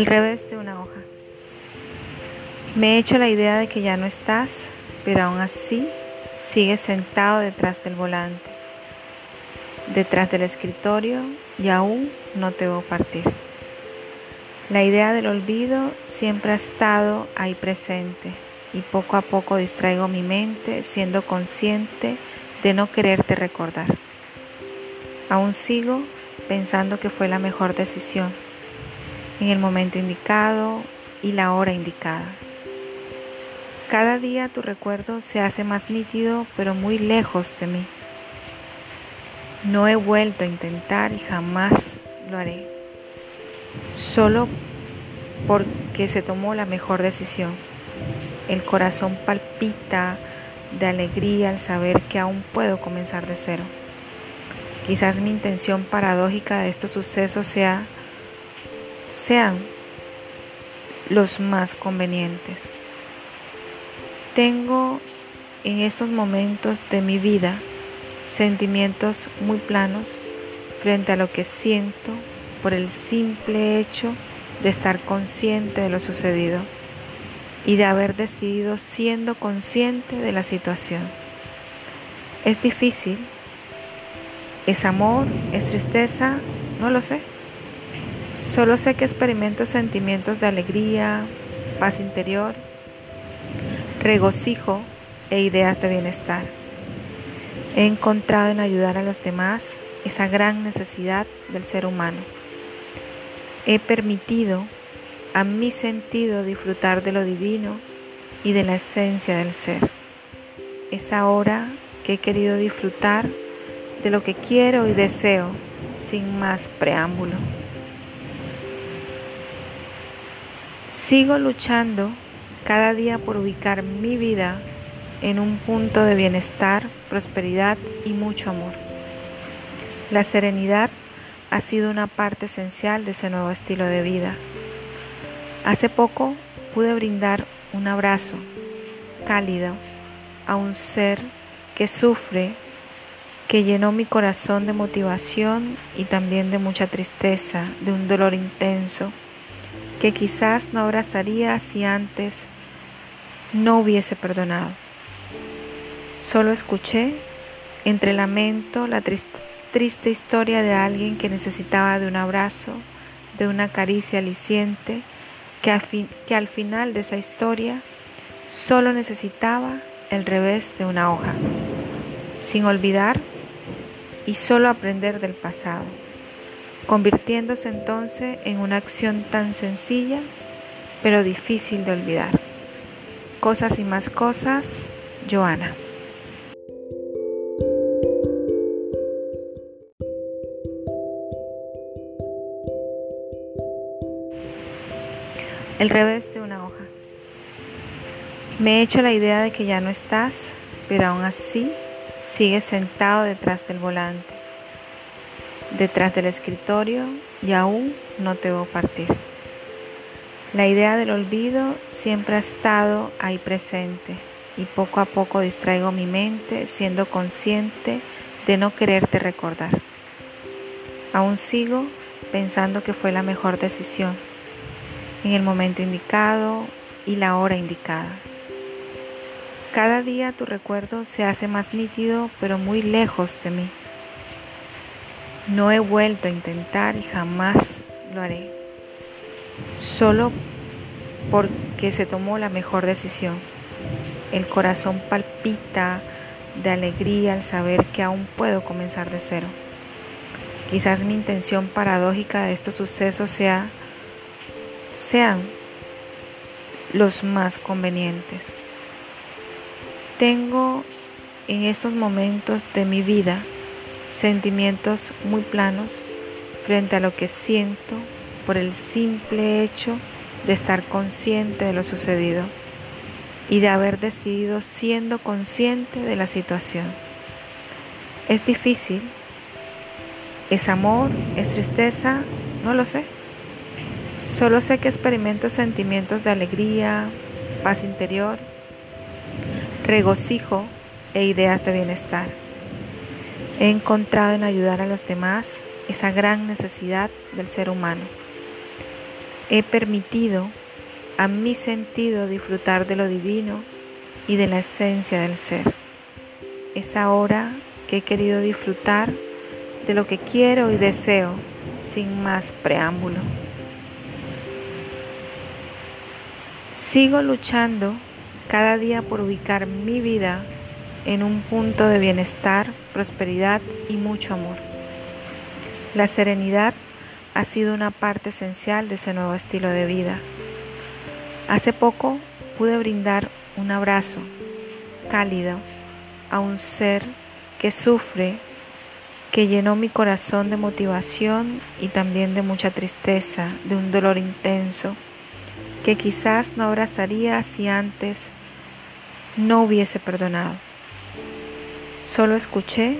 El revés de una hoja. Me he hecho la idea de que ya no estás, pero aún así sigues sentado detrás del volante, detrás del escritorio y aún no te veo partir. La idea del olvido siempre ha estado ahí presente y poco a poco distraigo mi mente siendo consciente de no quererte recordar. Aún sigo pensando que fue la mejor decisión en el momento indicado y la hora indicada. Cada día tu recuerdo se hace más nítido pero muy lejos de mí. No he vuelto a intentar y jamás lo haré. Solo porque se tomó la mejor decisión. El corazón palpita de alegría al saber que aún puedo comenzar de cero. Quizás mi intención paradójica de estos sucesos sea sean los más convenientes. Tengo en estos momentos de mi vida sentimientos muy planos frente a lo que siento por el simple hecho de estar consciente de lo sucedido y de haber decidido siendo consciente de la situación. Es difícil, es amor, es tristeza, no lo sé. Solo sé que experimento sentimientos de alegría, paz interior, regocijo e ideas de bienestar. He encontrado en ayudar a los demás esa gran necesidad del ser humano. He permitido a mi sentido disfrutar de lo divino y de la esencia del ser. Es ahora que he querido disfrutar de lo que quiero y deseo sin más preámbulo. Sigo luchando cada día por ubicar mi vida en un punto de bienestar, prosperidad y mucho amor. La serenidad ha sido una parte esencial de ese nuevo estilo de vida. Hace poco pude brindar un abrazo cálido a un ser que sufre, que llenó mi corazón de motivación y también de mucha tristeza, de un dolor intenso que quizás no abrazaría si antes no hubiese perdonado. Solo escuché entre lamento la triste historia de alguien que necesitaba de un abrazo, de una caricia aliciente, que, que al final de esa historia solo necesitaba el revés de una hoja, sin olvidar y solo aprender del pasado convirtiéndose entonces en una acción tan sencilla pero difícil de olvidar. Cosas y más cosas, Joana. El revés de una hoja. Me he hecho la idea de que ya no estás, pero aún así sigues sentado detrás del volante detrás del escritorio y aún no te veo partir. La idea del olvido siempre ha estado ahí presente y poco a poco distraigo mi mente siendo consciente de no quererte recordar. Aún sigo pensando que fue la mejor decisión en el momento indicado y la hora indicada. Cada día tu recuerdo se hace más nítido pero muy lejos de mí. No he vuelto a intentar y jamás lo haré. Solo porque se tomó la mejor decisión. El corazón palpita de alegría al saber que aún puedo comenzar de cero. Quizás mi intención paradójica de estos sucesos sea sean los más convenientes. Tengo en estos momentos de mi vida sentimientos muy planos frente a lo que siento por el simple hecho de estar consciente de lo sucedido y de haber decidido siendo consciente de la situación. Es difícil, es amor, es tristeza, no lo sé. Solo sé que experimento sentimientos de alegría, paz interior, regocijo e ideas de bienestar. He encontrado en ayudar a los demás esa gran necesidad del ser humano. he permitido a mi sentido disfrutar de lo divino y de la esencia del ser. Es ahora que he querido disfrutar de lo que quiero y deseo sin más preámbulo. Sigo luchando cada día por ubicar mi vida en un punto de bienestar, prosperidad y mucho amor. La serenidad ha sido una parte esencial de ese nuevo estilo de vida. Hace poco pude brindar un abrazo cálido a un ser que sufre, que llenó mi corazón de motivación y también de mucha tristeza, de un dolor intenso, que quizás no abrazaría si antes no hubiese perdonado. Solo escuché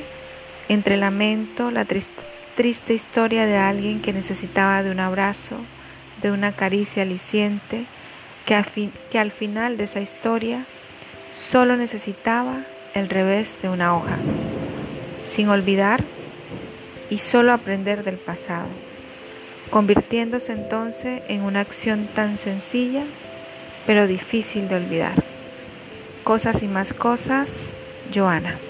entre lamento la triste historia de alguien que necesitaba de un abrazo, de una caricia aliciente, que, que al final de esa historia solo necesitaba el revés de una hoja, sin olvidar y solo aprender del pasado, convirtiéndose entonces en una acción tan sencilla pero difícil de olvidar. Cosas y más cosas, Joana.